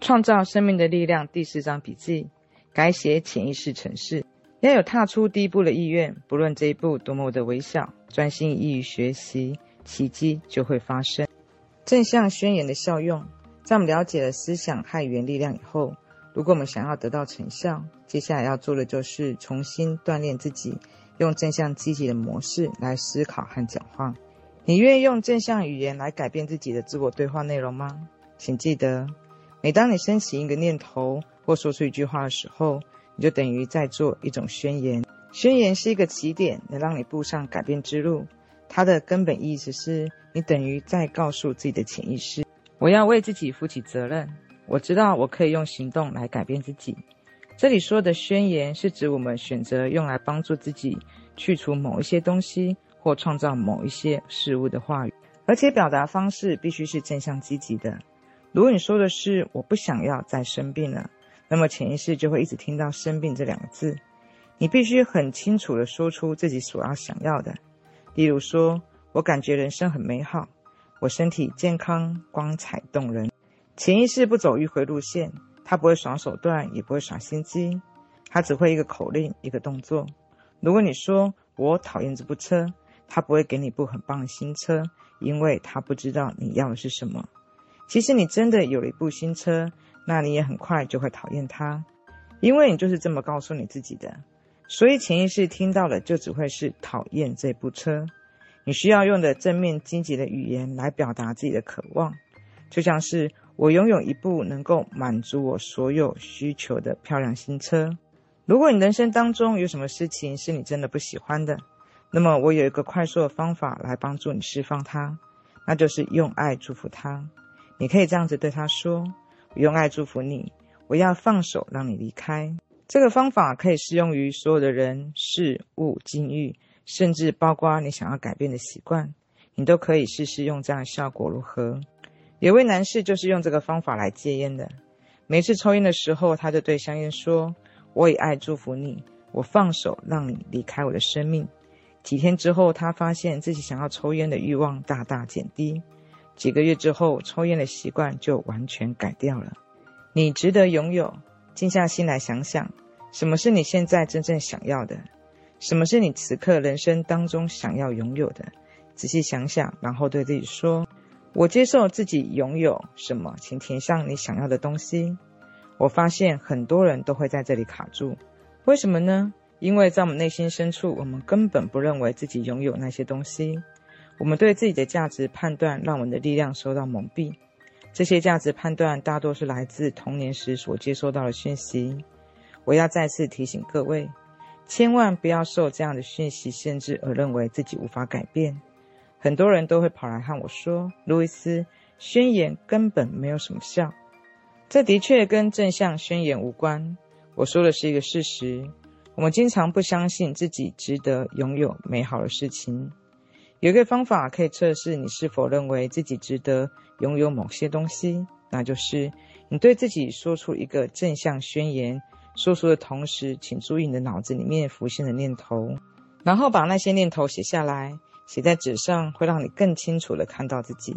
创造生命的力量第四章笔记：改写潜意识程式，要有踏出第一步的意愿。不论这一步多么的微小，专心一意学习，奇迹就会发生。正向宣言的效用，在我们了解了思想和语言力量以后，如果我们想要得到成效，接下来要做的就是重新锻炼自己，用正向积极的模式来思考和讲话。你愿意用正向语言来改变自己的自我对话内容吗？请记得，每当你升起一个念头或说出一句话的时候，你就等于在做一种宣言。宣言是一个起点，能让你步上改变之路。它的根本意思是你等于在告诉自己的潜意识：我要为自己负起责任。我知道我可以用行动来改变自己。这里说的宣言是指我们选择用来帮助自己去除某一些东西或创造某一些事物的话语，而且表达方式必须是正向积极的。如果你说的是“我不想要再生病了”，那么潜意识就会一直听到“生病”这两个字。你必须很清楚地说出自己所要想要的。例如说：“我感觉人生很美好，我身体健康、光彩动人。”潜意识不走迂回路线，他不会耍手段，也不会耍心机，他只会一个口令、一个动作。如果你说“我讨厌这部车”，他不会给你部很棒的新车，因为他不知道你要的是什么。其实你真的有了一部新车，那你也很快就会讨厌它，因为你就是这么告诉你自己的。所以潜意识听到了就只会是讨厌这部车。你需要用的正面积极的语言来表达自己的渴望，就像是我拥有一部能够满足我所有需求的漂亮新车。如果你人生当中有什么事情是你真的不喜欢的，那么我有一个快速的方法来帮助你释放它，那就是用爱祝福它。你可以这样子对他说：“我用爱祝福你，我要放手让你离开。”这个方法可以适用于所有的人、事物、境遇，甚至包括你想要改变的习惯，你都可以试试用这样的效果如何？有位男士就是用这个方法来戒烟的。每次抽烟的时候，他就对香烟说：“我以爱祝福你，我放手让你离开我的生命。”几天之后，他发现自己想要抽烟的欲望大大减低。几个月之后，抽烟的习惯就完全改掉了。你值得拥有。静下心来想想，什么是你现在真正想要的？什么是你此刻人生当中想要拥有的？仔细想想，然后对自己说：“我接受自己拥有什么，请填上你想要的东西。”我发现很多人都会在这里卡住，为什么呢？因为在我们内心深处，我们根本不认为自己拥有那些东西。我们对自己的价值判断，让我们的力量受到蒙蔽。这些价值判断大多是来自童年时所接收到的讯息。我要再次提醒各位，千万不要受这样的讯息限制而认为自己无法改变。很多人都会跑来和我说：“路易斯，宣言根本没有什么效。”这的确跟正向宣言无关。我说的是一个事实：我们经常不相信自己值得拥有美好的事情。有一个方法可以测试你是否认为自己值得拥有某些东西，那就是你对自己说出一个正向宣言，说出的同时，请注意你的脑子里面浮现的念头，然后把那些念头写下来，写在纸上，会让你更清楚地看到自己。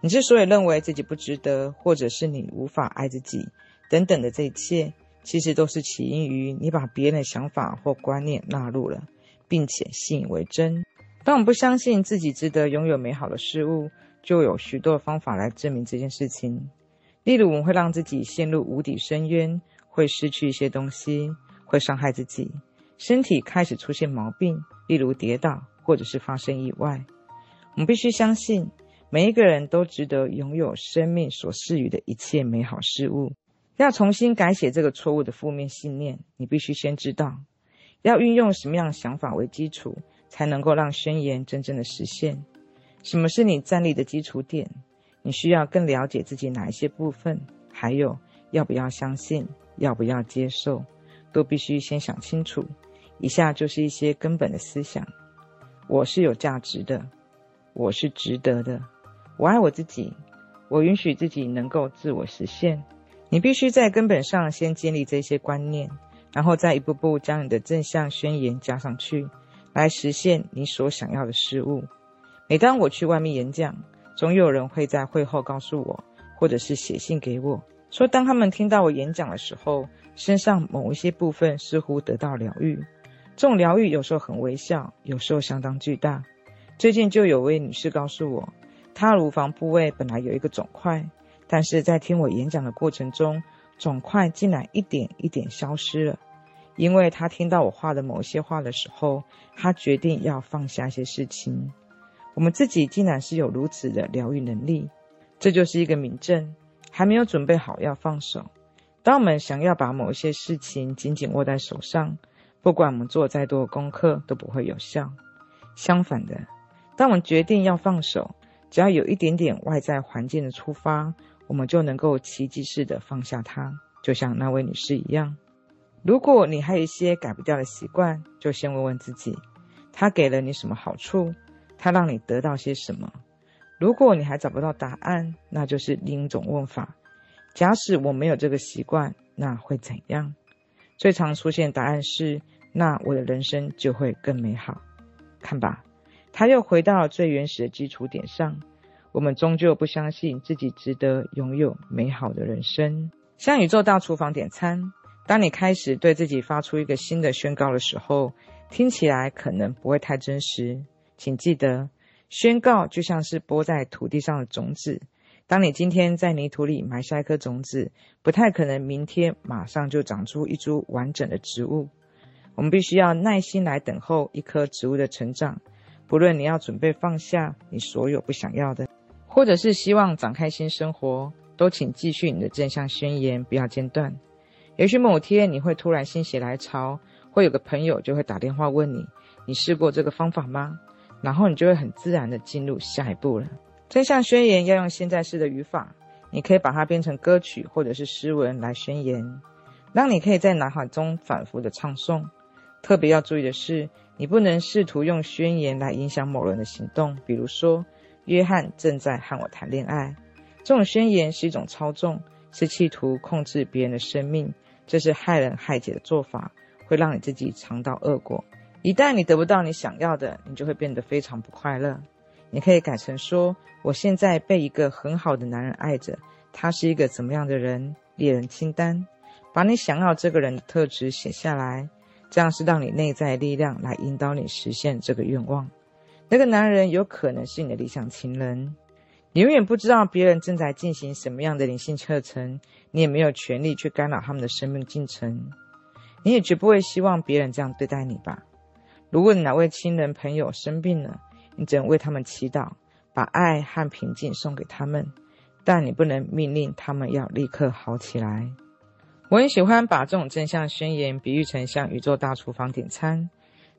你之所以认为自己不值得，或者是你无法爱自己等等的这一切，其实都是起因于你把别人的想法或观念纳入了，并且信以为真。当我们不相信自己值得拥有美好的事物，就有许多方法来证明这件事情。例如，我们会让自己陷入无底深渊，会失去一些东西，会伤害自己，身体开始出现毛病，例如跌倒或者是发生意外。我们必须相信，每一个人都值得拥有生命所赐予的一切美好事物。要重新改写这个错误的负面信念，你必须先知道要运用什么样的想法为基础。才能够让宣言真正的实现。什么是你站立的基础点？你需要更了解自己哪一些部分，还有要不要相信，要不要接受，都必须先想清楚。以下就是一些根本的思想：我是有价值的，我是值得的，我爱我自己，我允许自己能够自我实现。你必须在根本上先建立这些观念，然后再一步步将你的正向宣言加上去。来实现你所想要的事物。每当我去外面演讲，总有人会在会后告诉我，或者是写信给我，说当他们听到我演讲的时候，身上某一些部分似乎得到疗愈。这种疗愈有时候很微小，有时候相当巨大。最近就有位女士告诉我，她乳房部位本来有一个肿块，但是在听我演讲的过程中，肿块竟然一点一点消失了。因为他听到我话的某些话的时候，他决定要放下一些事情。我们自己竟然是有如此的疗愈能力，这就是一个明证。还没有准备好要放手。当我们想要把某些事情紧紧握在手上，不管我们做再多的功课都不会有效。相反的，当我们决定要放手，只要有一点点外在环境的触发，我们就能够奇迹式的放下它，就像那位女士一样。如果你还有一些改不掉的习惯，就先问问自己：它给了你什么好处？它让你得到些什么？如果你还找不到答案，那就是另一种问法：假使我没有这个习惯，那会怎样？最常出现答案是：那我的人生就会更美好。看吧，他又回到最原始的基础点上。我们终究不相信自己值得拥有美好的人生。向宇宙大厨房点餐。当你开始对自己发出一个新的宣告的时候，听起来可能不会太真实。请记得，宣告就像是播在土地上的种子。当你今天在泥土里埋下一颗种子，不太可能明天马上就长出一株完整的植物。我们必须要耐心来等候一棵植物的成长，不论你要准备放下你所有不想要的，或者是希望展开新生活，都请继续你的正向宣言，不要间断。也许某天你会突然心血来潮，会有个朋友就会打电话问你：“你试过这个方法吗？”然后你就会很自然的进入下一步了。真相宣言要用现在式的语法，你可以把它变成歌曲或者是诗文来宣言，让你可以在脑海中反复的唱诵。特别要注意的是，你不能试图用宣言来影响某人的行动。比如说，约翰正在和我谈恋爱，这种宣言是一种操纵，是企图控制别人的生命，这是害人害己的做法，会让你自己尝到恶果。一旦你得不到你想要的，你就会变得非常不快乐。你可以改成说：“我现在被一个很好的男人爱着，他是一个怎么样的人？”猎人清单，把你想要这个人的特质写下来。这样是让你内在力量来引导你实现这个愿望。那个男人有可能是你的理想情人。你永远不知道别人正在进行什么样的灵性课程，你也没有权利去干扰他们的生命进程。你也绝不会希望别人这样对待你吧？如果你哪位亲人朋友生病了，你只能为他们祈祷，把爱和平静送给他们，但你不能命令他们要立刻好起来。我很喜欢把这种正向宣言比喻成向宇宙大厨房点餐。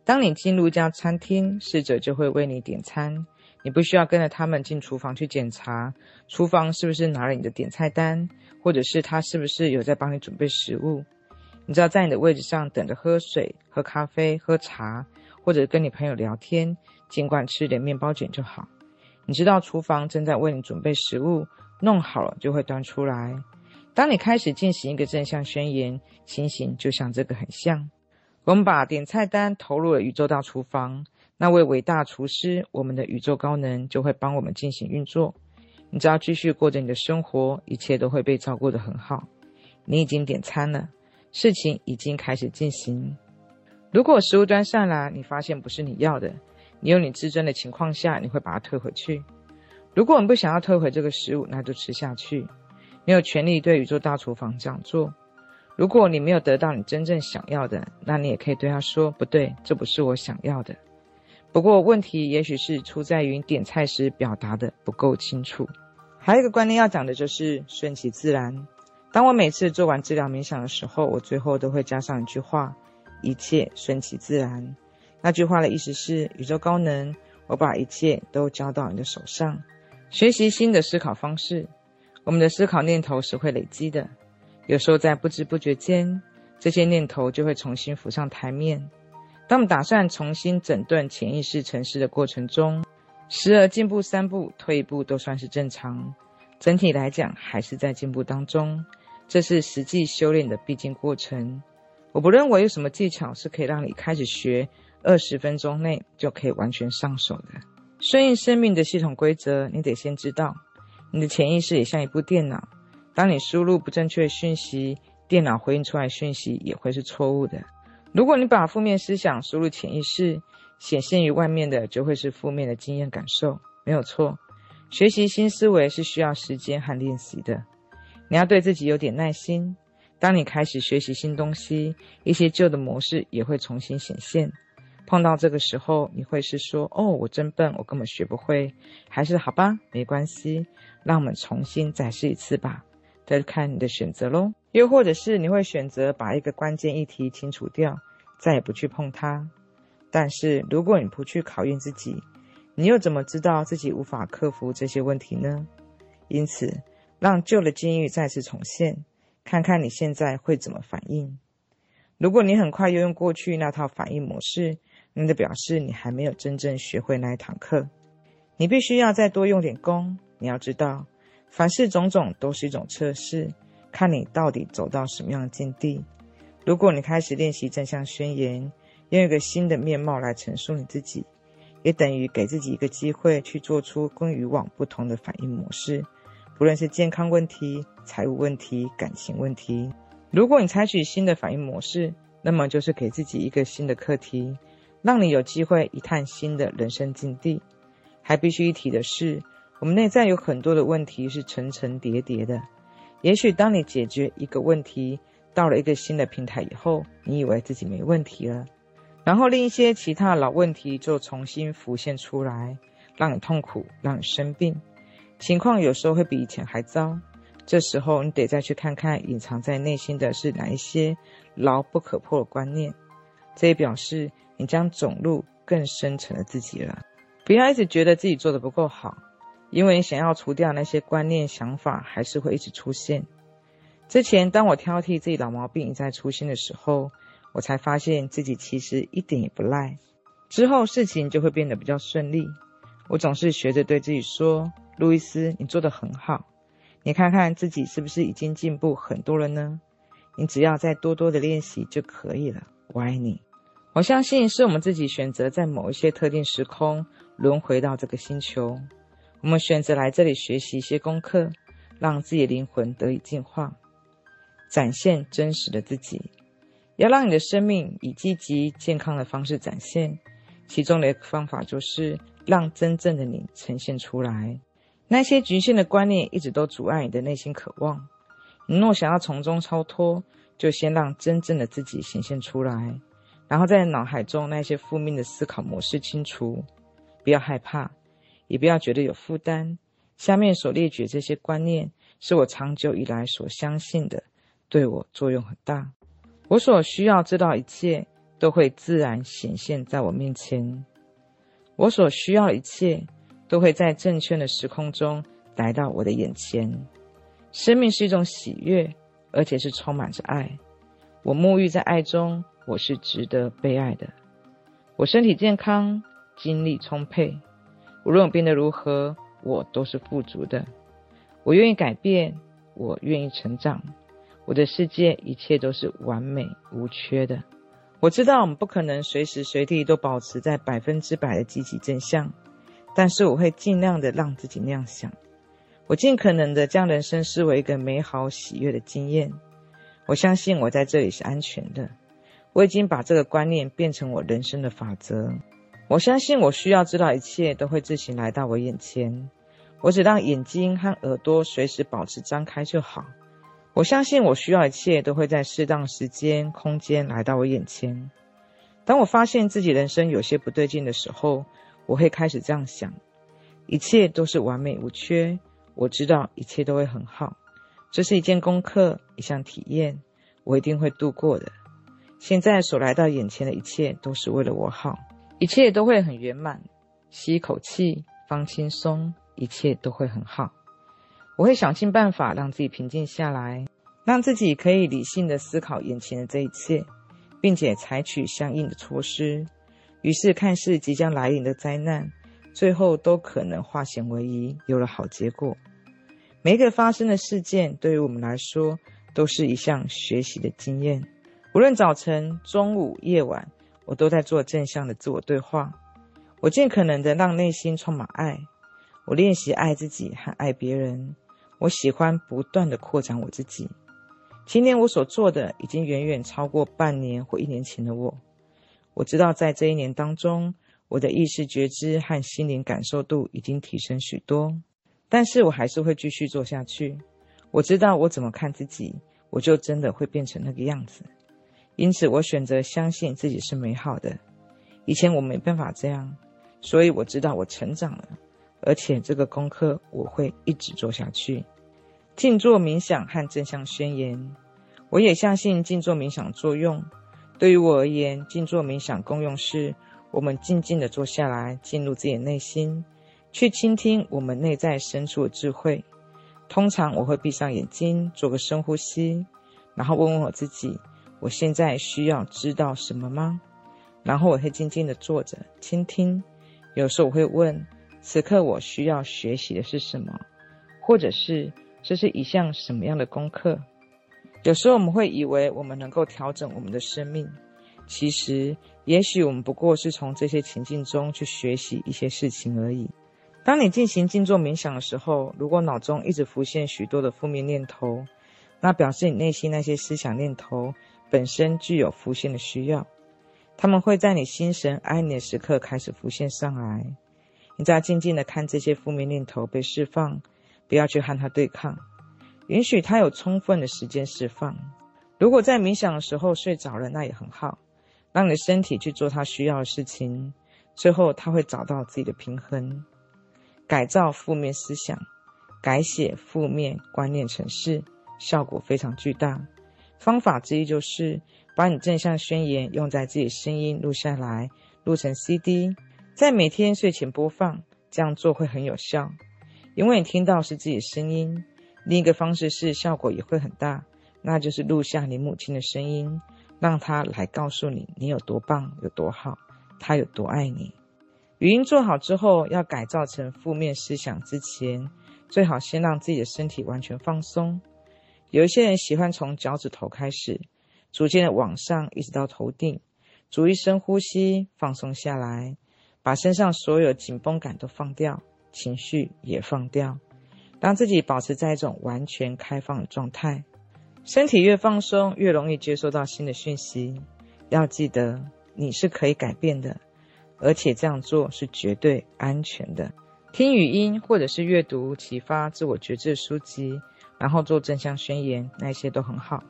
当你进入一家餐厅，侍者就会为你点餐，你不需要跟着他们进厨房去检查厨房是不是拿了你的点菜单，或者是他是不是有在帮你准备食物。你知道在你的位置上等着喝水、喝咖啡、喝茶，或者跟你朋友聊天，尽管吃点面包卷就好。你知道厨房正在为你准备食物，弄好了就会端出来。当你开始进行一个正向宣言，情形就像这个很像。我们把点菜单投入了宇宙大厨房，那位伟大厨师，我们的宇宙高能就会帮我们进行运作。你只要继续过着你的生活，一切都会被照顾得很好。你已经点餐了，事情已经开始进行。如果食物端上来，你发现不是你要的，你有你自尊的情况下，你会把它退回去。如果我们不想要退回这个食物，那就吃下去。你有权利对宇宙大厨房这样做。如果你没有得到你真正想要的，那你也可以对他说：“不对，这不是我想要的。”不过问题也许是出在于点菜时表达的不够清楚。还有一个观念要讲的就是顺其自然。当我每次做完治疗冥想的时候，我最后都会加上一句话：“一切顺其自然。”那句话的意思是：宇宙高能，我把一切都交到你的手上。学习新的思考方式。我们的思考念头是会累积的，有时候在不知不觉间，这些念头就会重新浮上台面。当我们打算重新整顿潜意识程式的过程中，时而进步三步，退一步都算是正常。整体来讲，还是在进步当中。这是实际修炼的必经过程。我不认为有什么技巧是可以让你开始学二十分钟内就可以完全上手的。顺应生命的系统规则，你得先知道。你的潜意识也像一部电脑，当你输入不正确的讯息，电脑回应出来讯息也会是错误的。如果你把负面思想输入潜意识，显现于外面的就会是负面的经验感受，没有错。学习新思维是需要时间和练习的，你要对自己有点耐心。当你开始学习新东西，一些旧的模式也会重新显现。碰到这个时候，你会是说：“哦，我真笨，我根本学不会。”还是好吧，没关系，让我们重新再试一次吧。再看你的选择喽。又或者是你会选择把一个关键议题清除掉，再也不去碰它。但是如果你不去考验自己，你又怎么知道自己无法克服这些问题呢？因此，让旧的境遇再次重现，看看你现在会怎么反应。如果你很快又用过去那套反应模式，那就表示你还没有真正学会那一堂课。你必须要再多用点功。你要知道，凡事种种都是一种测试，看你到底走到什么样的境地。如果你开始练习正向宣言，用一个新的面貌来陈述你自己。也等于给自己一个机会去做出跟以往不同的反应模式，不论是健康问题、财务问题、感情问题。如果你采取新的反应模式，那么就是给自己一个新的课题，让你有机会一探新的人生境地。还必须一提的是，我们内在有很多的问题是层层叠叠的。也许当你解决一个问题，到了一个新的平台以后，你以为自己没问题了。然后另一些其他老问题就重新浮现出来，让你痛苦，让你生病，情况有时候会比以前还糟。这时候你得再去看看隐藏在内心的是哪一些牢不可破的观念，这也表示你将走入更深层的自己了。不要一直觉得自己做的不够好，因为想要除掉那些观念想法，还是会一直出现。之前当我挑剔自己老毛病一再出现的时候，我才发现自己其实一点也不赖，之后事情就会变得比较顺利。我总是学着对自己说：“路易斯，你做得很好，你看看自己是不是已经进步很多了呢？你只要再多多的练习就可以了。”我爱你。我相信是我们自己选择在某一些特定时空轮回到这个星球，我们选择来这里学习一些功课，让自己的灵魂得以进化，展现真实的自己。要让你的生命以积极健康的方式展现，其中的一个方法就是让真正的你呈现出来。那些局限的观念一直都阻碍你的内心渴望。你若想要从中超脱，就先让真正的自己显现出来，然后在脑海中那些负面的思考模式清除。不要害怕，也不要觉得有负担。下面所列举这些观念是我长久以来所相信的，对我作用很大。我所需要知道一切都会自然显现在我面前，我所需要一切都会在正确的时空中来到我的眼前。生命是一种喜悦，而且是充满着爱。我沐浴在爱中，我是值得被爱的。我身体健康，精力充沛。无论我变得如何，我都是富足的。我愿意改变，我愿意成长。我的世界一切都是完美无缺的。我知道我们不可能随时随地都保持在百分之百的积极正向，但是我会尽量的让自己那样想。我尽可能的将人生视为一个美好喜悦的经验。我相信我在这里是安全的。我已经把这个观念变成我人生的法则。我相信我需要知道一切都会自行来到我眼前。我只让眼睛和耳朵随时保持张开就好。我相信我需要一切都会在适当时间、空间来到我眼前。当我发现自己人生有些不对劲的时候，我会开始这样想：一切都是完美无缺。我知道一切都会很好。这是一件功课，一项体验，我一定会度过的。现在所来到眼前的一切都是为了我好，一切都会很圆满。吸一口气，放轻松，一切都会很好。我会想尽办法让自己平静下来，让自己可以理性的思考眼前的这一切，并且采取相应的措施。于是，看似即将来临的灾难，最后都可能化险为夷，有了好结果。每一个发生的事件，对于我们来说，都是一项学习的经验。无论早晨、中午、夜晚，我都在做正向的自我对话。我尽可能的让内心充满爱。我练习爱自己和爱别人。我喜欢不断的扩展我自己。今年我所做的已经远远超过半年或一年前的我。我知道在这一年当中，我的意识觉知和心灵感受度已经提升许多，但是我还是会继续做下去。我知道我怎么看自己，我就真的会变成那个样子。因此，我选择相信自己是美好的。以前我没办法这样，所以我知道我成长了，而且这个功课我会一直做下去。静坐冥想和正向宣言，我也相信静坐冥想作用。对于我而言，静坐冥想功用是，我们静静地坐下来，进入自己的内心，去倾听我们内在深处的智慧。通常我会闭上眼睛，做个深呼吸，然后问问我自己：我现在需要知道什么吗？然后我会静静地坐着倾听。有时候我会问：此刻我需要学习的是什么？或者是这是一项什么样的功课？有时候我们会以为我们能够调整我们的生命，其实也许我们不过是从这些情境中去学习一些事情而已。当你进行静坐冥想的时候，如果脑中一直浮现许多的负面念头，那表示你内心那些思想念头本身具有浮现的需要，他们会在你心神安宁的时刻开始浮现上来。你只要静静的看这些负面念头被释放，不要去和它对抗。允许他有充分的时间释放。如果在冥想的时候睡着了，那也很好。让你的身体去做它需要的事情，最后他会找到自己的平衡。改造负面思想，改写负面观念程式，效果非常巨大。方法之一就是把你正向宣言用在自己声音录下来，录成 CD，在每天睡前播放。这样做会很有效，因为你听到是自己声音。另一个方式是效果也会很大，那就是录下你母亲的声音，让她来告诉你你有多棒、有多好，她有多爱你。语音做好之后，要改造成负面思想之前，最好先让自己的身体完全放松。有一些人喜欢从脚趾头开始，逐渐的往上，一直到头顶，逐一深呼吸，放松下来，把身上所有紧绷感都放掉，情绪也放掉。当自己保持在一种完全开放的状态，身体越放松，越容易接收到新的讯息。要记得，你是可以改变的，而且这样做是绝对安全的。听语音或者是阅读启发自我觉知的书籍，然后做正向宣言，那些都很好。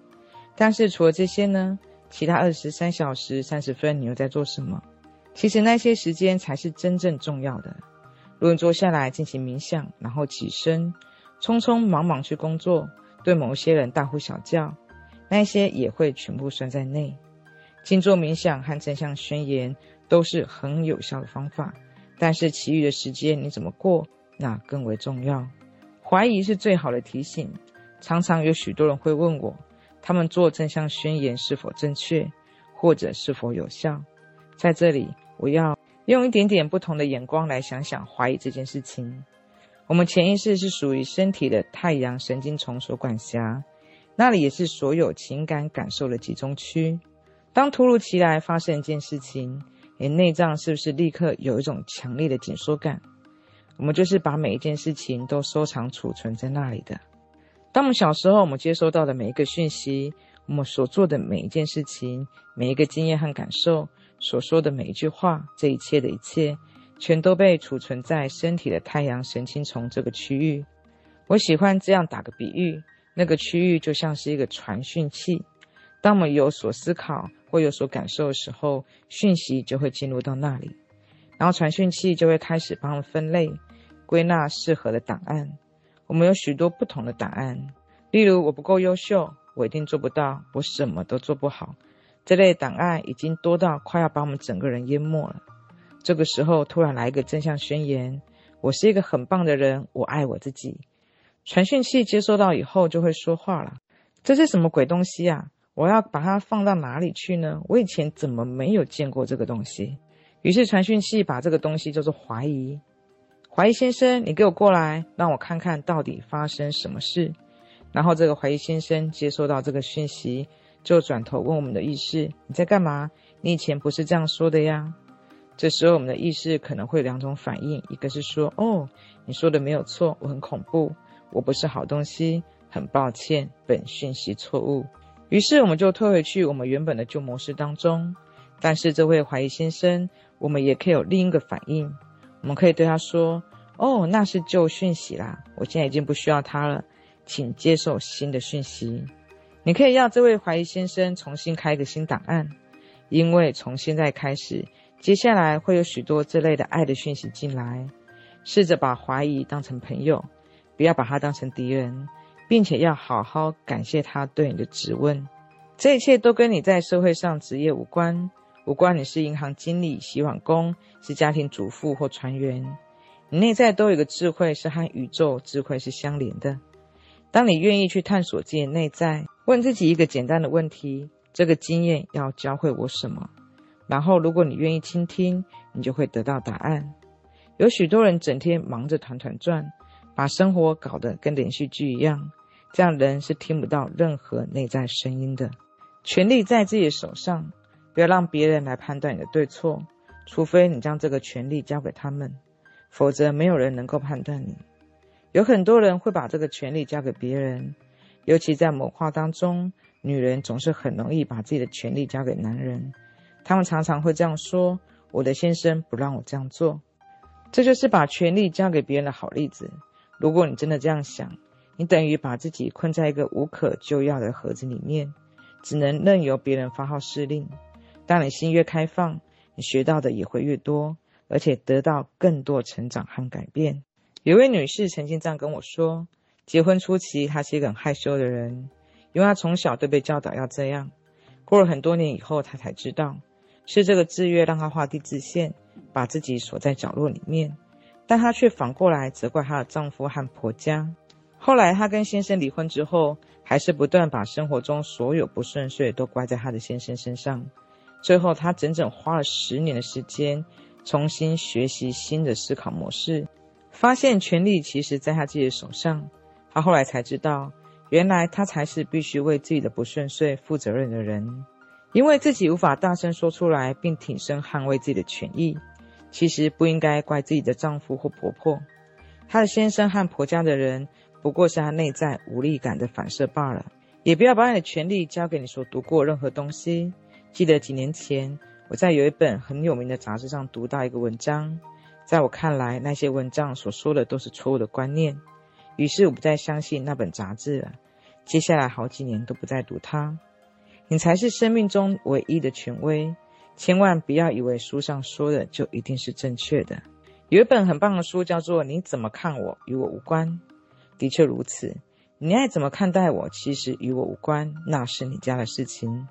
但是除了这些呢？其他二十三小时三十分，你又在做什么？其实那些时间才是真正重要的。如果你坐下来进行冥想，然后起身，匆匆忙忙去工作，对某些人大呼小叫，那些也会全部算在内。静坐冥想和正向宣言都是很有效的方法，但是其余的时间你怎么过，那更为重要。怀疑是最好的提醒。常常有许多人会问我，他们做正向宣言是否正确，或者是否有效？在这里，我要。用一点点不同的眼光来想想怀疑这件事情。我们潜意识是属于身体的太阳神经丛所管辖，那里也是所有情感感受的集中区。当突如其来发生一件事情，你内脏是不是立刻有一种强烈的紧缩感？我们就是把每一件事情都收藏储存在那里的。当我们小时候，我们接收到的每一个讯息，我们所做的每一件事情，每一个经验和感受。所说的每一句话，这一切的一切，全都被储存在身体的太阳神经丛这个区域。我喜欢这样打个比喻，那个区域就像是一个传讯器。当我们有所思考或有所感受的时候，讯息就会进入到那里，然后传讯器就会开始帮我们分类、归纳适合的档案。我们有许多不同的档案，例如我不够优秀，我一定做不到，我什么都做不好。这类档案已经多到快要把我们整个人淹没了。这个时候，突然来一个正向宣言：“我是一个很棒的人，我爱我自己。”传讯器接收到以后就会说话了：“这是什么鬼东西啊？我要把它放到哪里去呢？我以前怎么没有见过这个东西？”于是传讯器把这个东西叫做怀疑。怀疑先生，你给我过来，让我看看到底发生什么事。然后这个怀疑先生接收到这个讯息。就转头问我们的意识：“你在干嘛？你以前不是这样说的呀？”这时候我们的意识可能会有两种反应：一个是说：“哦，你说的没有错，我很恐怖，我不是好东西，很抱歉，本讯息错误。于是我们就退回去我们原本的旧模式当中。但是这位怀疑先生，我们也可以有另一个反应，我们可以对他说：“哦，那是旧讯息啦，我现在已经不需要它了，请接受新的讯息。”你可以要这位怀疑先生重新开一个新档案，因为从现在开始，接下来会有许多这类的爱的讯息进来。试着把怀疑当成朋友，不要把他当成敌人，并且要好好感谢他对你的质问。这一切都跟你在社会上职业无关，无关你是银行经理、洗碗工，是家庭主妇或船员。你内在都有一个智慧，是和宇宙智慧是相连的。当你愿意去探索自己的内在，问自己一个简单的问题：这个经验要教会我什么？然后，如果你愿意倾听，你就会得到答案。有许多人整天忙着团团转，把生活搞得跟连续剧一样，这样人是听不到任何内在声音的。权力在自己的手上，不要让别人来判断你的对错，除非你将这个权利交给他们，否则没有人能够判断你。有很多人会把这个权利交给别人，尤其在谋划当中，女人总是很容易把自己的权利交给男人，他们常常会这样说：“我的先生不让我这样做。”这就是把权力交给别人的好例子。如果你真的这样想，你等于把自己困在一个无可救药的盒子里面，只能任由别人发号施令。当你心越开放，你学到的也会越多，而且得到更多成长和改变。有位女士曾经这样跟我说：结婚初期，她是一个很害羞的人，因为她从小都被教导要这样。过了很多年以后，她才知道，是这个制约让她画地自限。把自己锁在角落里面，但她却反过来责怪她的丈夫和婆家。后来她跟先生离婚之后，还是不断把生活中所有不顺遂都怪在她的先生身上。最后，她整整花了十年的时间，重新学习新的思考模式，发现权力其实在她自己的手上。她后来才知道，原来她才是必须为自己的不顺遂负责任的人，因为自己无法大声说出来，并挺身捍卫自己的权益。其实不应该怪自己的丈夫或婆婆，她的先生和婆家的人不过是她内在无力感的反射罢了。也不要把你的权力交给你所读过任何东西。记得几年前我在有一本很有名的杂志上读到一个文章，在我看来那些文章所说的都是错误的观念，于是我不再相信那本杂志了。接下来好几年都不再读它。你才是生命中唯一的权威。千万不要以为书上说的就一定是正确的。有一本很棒的书叫做《你怎么看我与我无关》，的确如此。你爱怎么看待我，其实与我无关，那是你家的事情。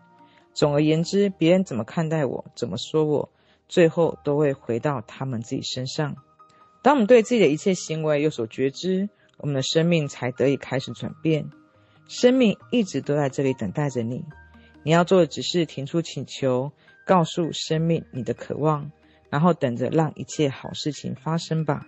总而言之，别人怎么看待我，怎么说我，最后都会回到他们自己身上。当我们对自己的一切行为有所觉知，我们的生命才得以开始转变。生命一直都在这里等待着你，你要做的只是提出请求。告诉生命你的渴望，然后等着让一切好事情发生吧。